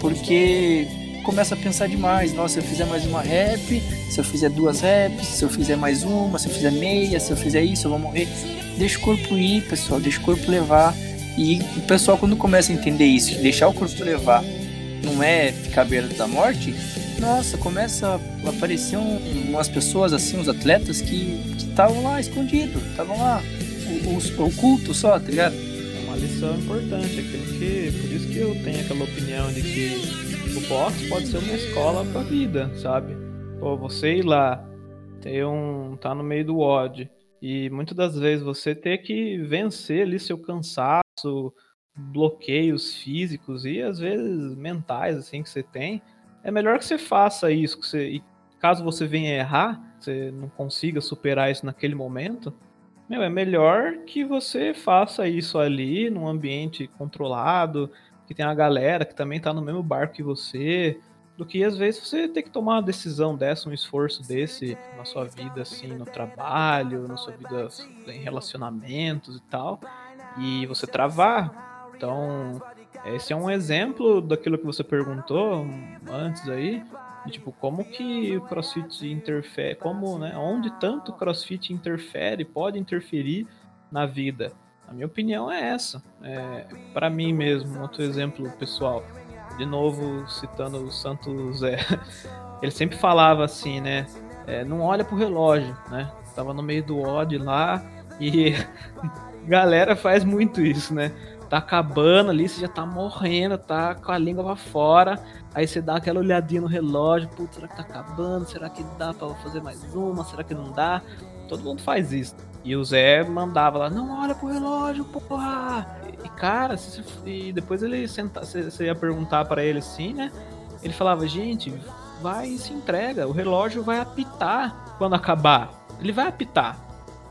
porque começa a pensar demais. Nossa, se eu fizer mais uma rep, se eu fizer duas reps, se eu fizer mais uma, se eu fizer meia, se eu fizer isso, eu vou morrer. Deixa o corpo ir, pessoal, deixa o corpo levar. E o pessoal, quando começa a entender isso, deixar o corpo levar, não é ficar beira da morte, nossa, começa a aparecer um, umas pessoas assim, uns atletas que estavam lá escondidos, estavam lá o, oculto só, tá ligado? É uma lição importante, aquilo que. Por isso que eu tenho aquela opinião de que o boxe pode ser uma escola pra vida, sabe? Pô, você ir lá, ter um. tá no meio do ódio. E muitas das vezes você ter que vencer ali seu cansaço, bloqueios físicos e às vezes mentais assim que você tem, é melhor que você faça isso. Que você, e caso você venha errar, você não consiga superar isso naquele momento, meu, é melhor que você faça isso ali num ambiente controlado, que tem a galera que também tá no mesmo barco que você, do que às vezes você ter que tomar uma decisão dessa, um esforço desse na sua vida, assim, no trabalho, na sua vida em relacionamentos e tal e você travar. Então, esse é um exemplo daquilo que você perguntou antes aí, de, tipo, como que o CrossFit interfere, como, né, onde tanto o CrossFit interfere, pode interferir na vida. A minha opinião é essa. É, para mim mesmo, outro exemplo pessoal. De novo, citando o Santo Zé. (laughs) Ele sempre falava assim, né? É, não olha pro relógio, né? Tava no meio do ódio lá e (laughs) galera faz muito isso, né? Tá acabando ali, você já tá morrendo, tá com a língua pra fora. Aí você dá aquela olhadinha no relógio, putz, será que tá acabando? Será que dá pra fazer mais uma? Será que não dá? Todo mundo faz isso. E o Zé mandava lá, não olha pro relógio, porra! E cara, e depois ele senta, ia perguntar para ele assim, né? Ele falava, gente, vai e se entrega, o relógio vai apitar quando acabar. Ele vai apitar.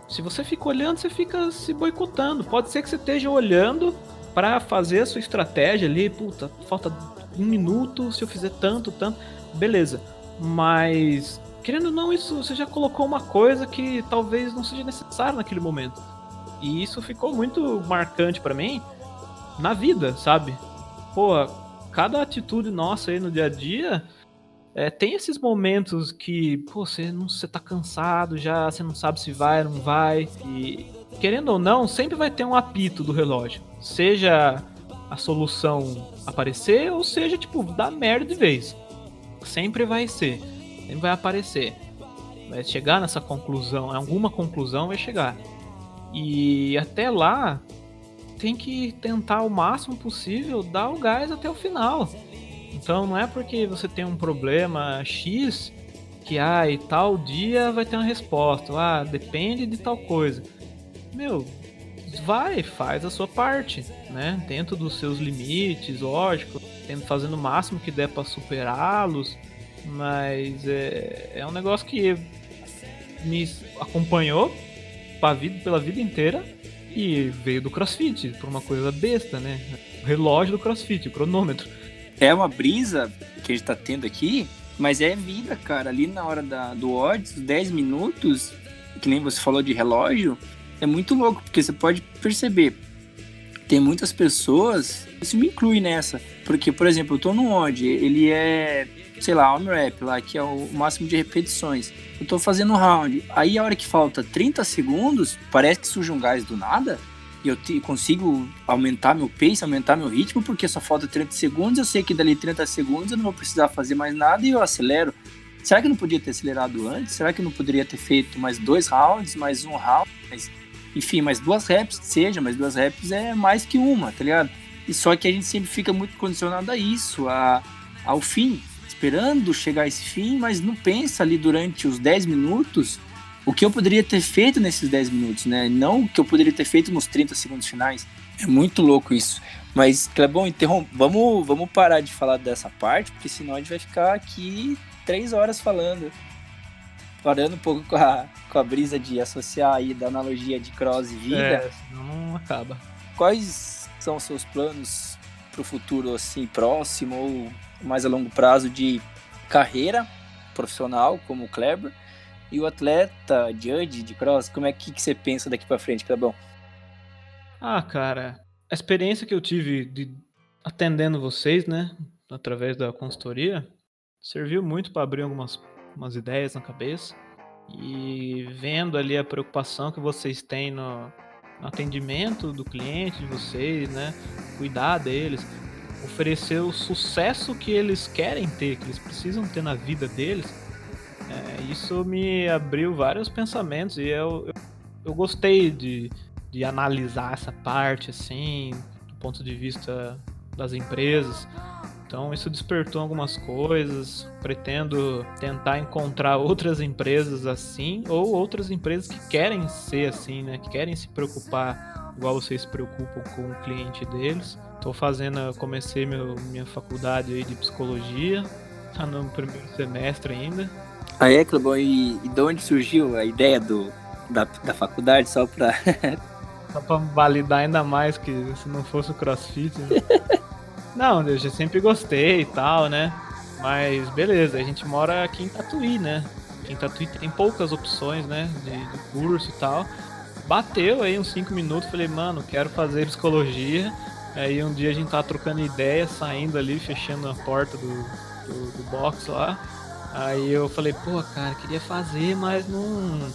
Se você fica olhando, você fica se boicotando. Pode ser que você esteja olhando para fazer a sua estratégia ali, puta, falta um minuto, se eu fizer tanto, tanto, beleza. Mas, querendo ou não, isso você já colocou uma coisa que talvez não seja necessária naquele momento. E isso ficou muito marcante para mim, na vida, sabe? Pô, cada atitude nossa aí no dia a dia é, tem esses momentos que, pô, você não você tá cansado já, você não sabe se vai ou não vai. E querendo ou não, sempre vai ter um apito do relógio. Seja a solução aparecer ou seja, tipo, dar merda de vez. Sempre vai ser. Sempre vai aparecer. Vai chegar nessa conclusão, alguma conclusão vai chegar. E até lá, tem que tentar o máximo possível dar o gás até o final. Então não é porque você tem um problema X que ah, e tal dia vai ter uma resposta. Ah, depende de tal coisa. Meu, vai, faz a sua parte, né? Dentro dos seus limites, lógico, tendo fazendo o máximo que der para superá-los, mas é, é um negócio que me acompanhou vida, pela vida inteira e veio do CrossFit, por uma coisa besta, né? O relógio do CrossFit, o cronômetro. É uma brisa que a gente tá tendo aqui, mas é vida, cara. Ali na hora da, do odds, 10 minutos, que nem você falou de relógio, é muito louco, porque você pode perceber. Tem muitas pessoas, isso me inclui nessa, porque, por exemplo, eu tô no odd, ele é, sei lá, rap lá, que é o máximo de repetições. Eu tô fazendo um round, aí a hora que falta 30 segundos, parece que surge um gás do nada, e eu te, consigo aumentar meu pace, aumentar meu ritmo, porque só falta 30 segundos, eu sei que dali 30 segundos eu não vou precisar fazer mais nada e eu acelero. Será que eu não podia ter acelerado antes? Será que eu não poderia ter feito mais dois rounds, mais um round, mais, enfim, mais duas reps, seja, mais duas reps é mais que uma, tá ligado? E só que a gente sempre fica muito condicionado a isso, a, ao fim, esperando chegar esse fim, mas não pensa ali durante os 10 minutos o que eu poderia ter feito nesses 10 minutos, né? Não o que eu poderia ter feito nos 30 segundos finais. É muito louco isso. Mas, Clebão, interrom... vamos, vamos parar de falar dessa parte, porque senão a gente vai ficar aqui três horas falando. Parando um pouco com a, com a brisa de associar aí da analogia de cross e vida. É, não acaba. Quais são os seus planos para o futuro, assim, próximo ou mais a longo prazo de carreira profissional como o Kleber? E o atleta, judge de cross, como é que, que você pensa daqui para frente, Clebão? Ah, cara, a experiência que eu tive de atendendo vocês, né, através da consultoria, serviu muito para abrir algumas umas ideias na cabeça e vendo ali a preocupação que vocês têm no, no atendimento do cliente de vocês, né, cuidar deles, oferecer o sucesso que eles querem ter, que eles precisam ter na vida deles é, isso me abriu vários pensamentos e eu, eu, eu gostei de, de analisar essa parte, assim, do ponto de vista das empresas. Então isso despertou algumas coisas. Pretendo tentar encontrar outras empresas assim ou outras empresas que querem ser assim, né? Que querem se preocupar igual vocês se preocupam com o cliente deles. Estou fazendo, comecei meu, minha faculdade aí de psicologia, tá no primeiro semestre ainda. É, Clebão? E, e de onde surgiu a ideia do, da, da faculdade, só pra... (laughs) só pra validar ainda mais que se não fosse o crossfit... Né? (laughs) não, eu já sempre gostei e tal, né? Mas beleza, a gente mora aqui em Tatuí, né? Aqui em Tatuí tem poucas opções, né? De, de curso e tal. Bateu aí uns 5 minutos, falei, mano, quero fazer psicologia. Aí um dia a gente tava trocando ideia, saindo ali, fechando a porta do, do, do box lá. Aí eu falei, pô, cara, queria fazer, mas não,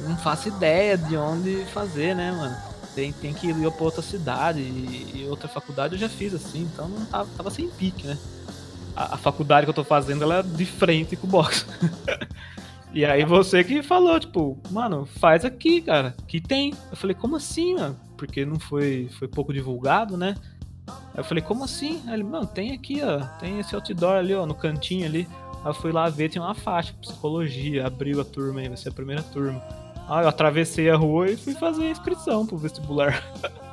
não faço ideia de onde fazer, né, mano? Tem, tem que ir pra outra cidade e, outra faculdade eu já fiz assim, então não tava, tava sem pique, né? A, a, faculdade que eu tô fazendo, ela é de frente com o box. (laughs) e aí você que falou, tipo, mano, faz aqui, cara, que tem. Eu falei, como assim, mano? Porque não foi, foi pouco divulgado, né? Aí eu falei, como assim? Aí ele, mano, tem aqui, ó, tem esse outdoor ali, ó, no cantinho ali. Aí eu fui lá ver, tinha uma faixa, psicologia, abriu a turma aí, vai ser a primeira turma. Aí eu atravessei a rua e fui fazer a inscrição pro vestibular. (laughs)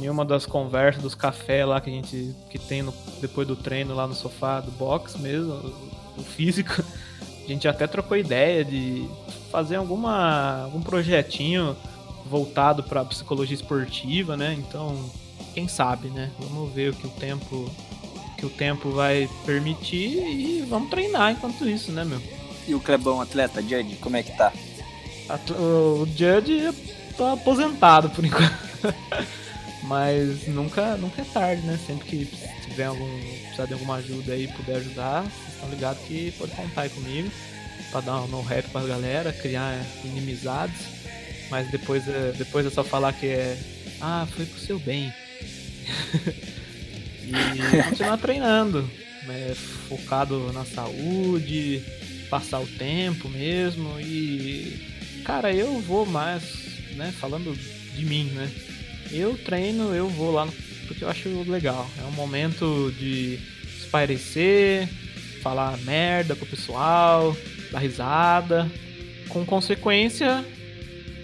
em uma das conversas dos cafés lá que a gente que tem no, depois do treino lá no sofá do box mesmo, o, o físico, (laughs) a gente até trocou ideia de fazer alguma algum projetinho voltado para psicologia esportiva, né? Então, quem sabe, né? Vamos ver o que o tempo que o tempo vai permitir e vamos treinar enquanto isso, né, meu? E o Clebão atleta, Judge, como é que tá? O Judge tá aposentado por (laughs) enquanto. Mas nunca, nunca é tarde, né? Sempre que tiver algum, precisar de alguma ajuda aí puder ajudar, vocês estão ligados que pode contar aí comigo pra dar um no rap pra galera, criar inimizades. Mas depois, é, depois é só falar que é. Ah, foi pro seu bem. (laughs) e continuar treinando. Né, focado na saúde, passar o tempo mesmo. E. Cara, eu vou mais, né? Falando de mim, né? Eu treino, eu vou lá porque eu acho legal. É um momento de espairecer, falar merda pro pessoal, dar risada. Com consequência,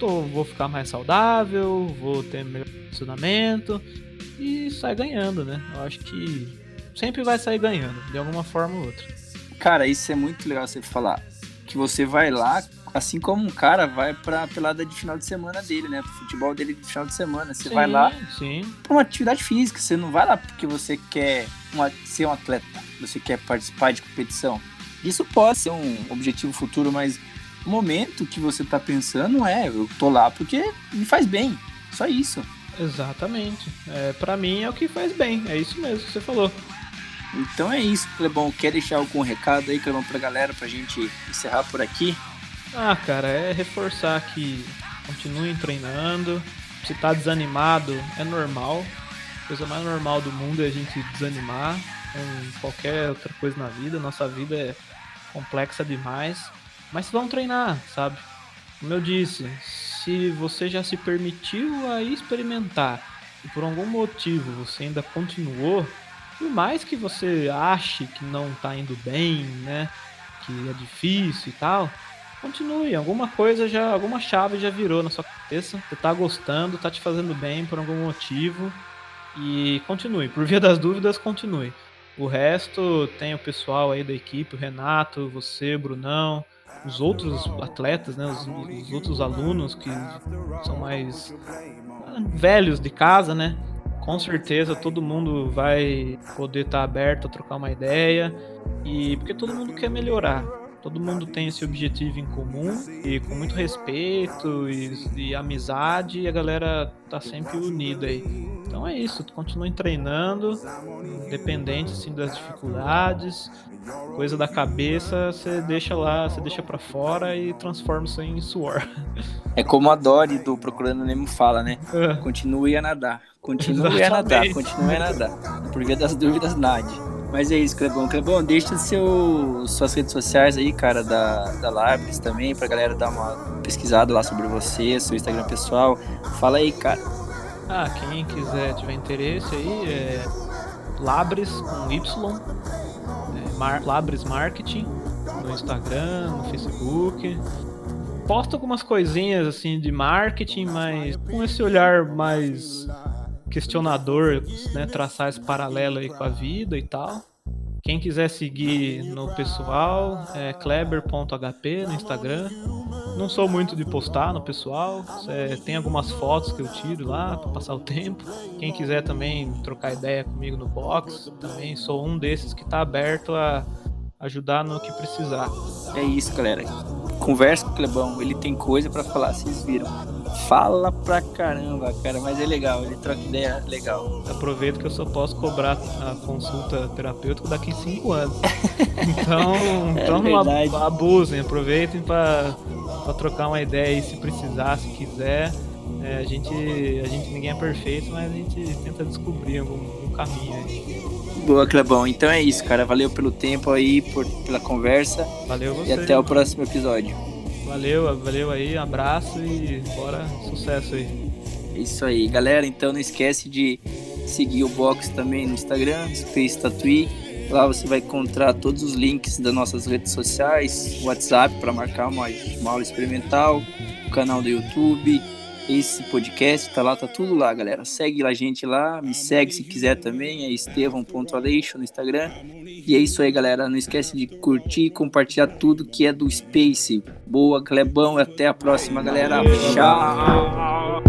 tô, vou ficar mais saudável, vou ter melhor funcionamento e sai ganhando, né? Eu acho que sempre vai sair ganhando, de alguma forma ou outra. Cara, isso é muito legal você falar. Que você vai lá, assim como um cara vai pra pelada de final de semana dele, né? Pro futebol dele de final de semana. Você sim, vai lá sim. pra uma atividade física. Você não vai lá porque você quer uma, ser um atleta, você quer participar de competição. Isso pode ser um objetivo futuro, mas o momento que você tá pensando é, eu tô lá porque me faz bem. Só isso. Exatamente. É, para mim é o que faz bem. É isso mesmo que você falou. Então é isso, Clebão. Quer deixar algum recado aí, Clebão, pra galera, pra gente encerrar por aqui? Ah, cara, é reforçar que continuem treinando. Se tá desanimado, é normal. A coisa mais normal do mundo é a gente desanimar com qualquer outra coisa na vida. Nossa vida é complexa demais. Mas vão treinar, sabe? Como eu disse, se você já se permitiu a experimentar e por algum motivo você ainda continuou, por mais que você ache que não tá indo bem, né? Que é difícil e tal, continue. Alguma coisa já, alguma chave já virou na sua cabeça. Você tá gostando, tá te fazendo bem por algum motivo. E continue. Por via das dúvidas, continue. O resto tem o pessoal aí da equipe, o Renato, você, Brunão, os outros atletas, né, os, os outros alunos que são mais velhos de casa, né? Com certeza todo mundo vai poder estar tá aberto a trocar uma ideia e porque todo mundo quer melhorar. Todo mundo tem esse objetivo em comum e com muito respeito e, e amizade e a galera tá sempre unida aí. Então é isso, continue treinando, independente assim das dificuldades, coisa da cabeça, você deixa lá, você deixa para fora e transforma isso em suor. (laughs) É como a Dory do Procurando Nemo fala, né? É. Continue a nadar, continue a nadar, Exatamente. continue a nadar. Por via das dúvidas, nade. Mas é isso, Clebão. Clebão, deixa seu, suas redes sociais aí, cara, da, da Labres também, pra galera dar uma pesquisada lá sobre você, seu Instagram pessoal. Fala aí, cara. Ah, quem quiser tiver interesse aí é Labres com Y, é Mar- Labres Marketing no Instagram, no Facebook. Posto algumas coisinhas assim de marketing, mas com esse olhar mais questionador, né, traçar esse paralelo aí com a vida e tal. Quem quiser seguir no pessoal é kleber.hp no Instagram. Não sou muito de postar no pessoal. é, tem algumas fotos que eu tiro lá para passar o tempo. Quem quiser também trocar ideia comigo no box, também sou um desses que está aberto a ajudar no que precisar. É isso, galera. Conversa com o Clebão, ele tem coisa pra falar, vocês viram. Fala pra caramba, cara, mas é legal, ele troca ideia legal. Aproveito que eu só posso cobrar a consulta terapêutica daqui 5 anos. (laughs) Então, então não ab- verdade. abusem, aproveitem para trocar uma ideia aí se precisar, se quiser. É, a, gente, a gente ninguém é perfeito, mas a gente tenta descobrir algum, algum caminho aí. Boa, Clebão. Então é isso, cara. Valeu pelo tempo aí, por, pela conversa. Valeu você. E até o próximo episódio. Valeu, valeu aí, abraço e bora, sucesso aí. É isso aí, galera. Então não esquece de seguir o box também no Instagram, Space Tattoo. Lá você vai encontrar todos os links das nossas redes sociais, WhatsApp para marcar uma, uma aula experimental, o canal do YouTube, esse podcast, tá lá, tá tudo lá, galera. Segue a gente lá, me segue se quiser também, é estevão.aleixo no Instagram. E é isso aí, galera. Não esquece de curtir e compartilhar tudo que é do Space. Boa, Clebão, e até a próxima, galera. Tchau!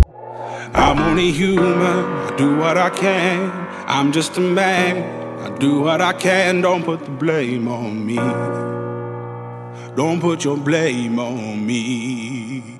I'm only human, I do what I can. I'm just a man, I do what I can. Don't put the blame on me. Don't put your blame on me.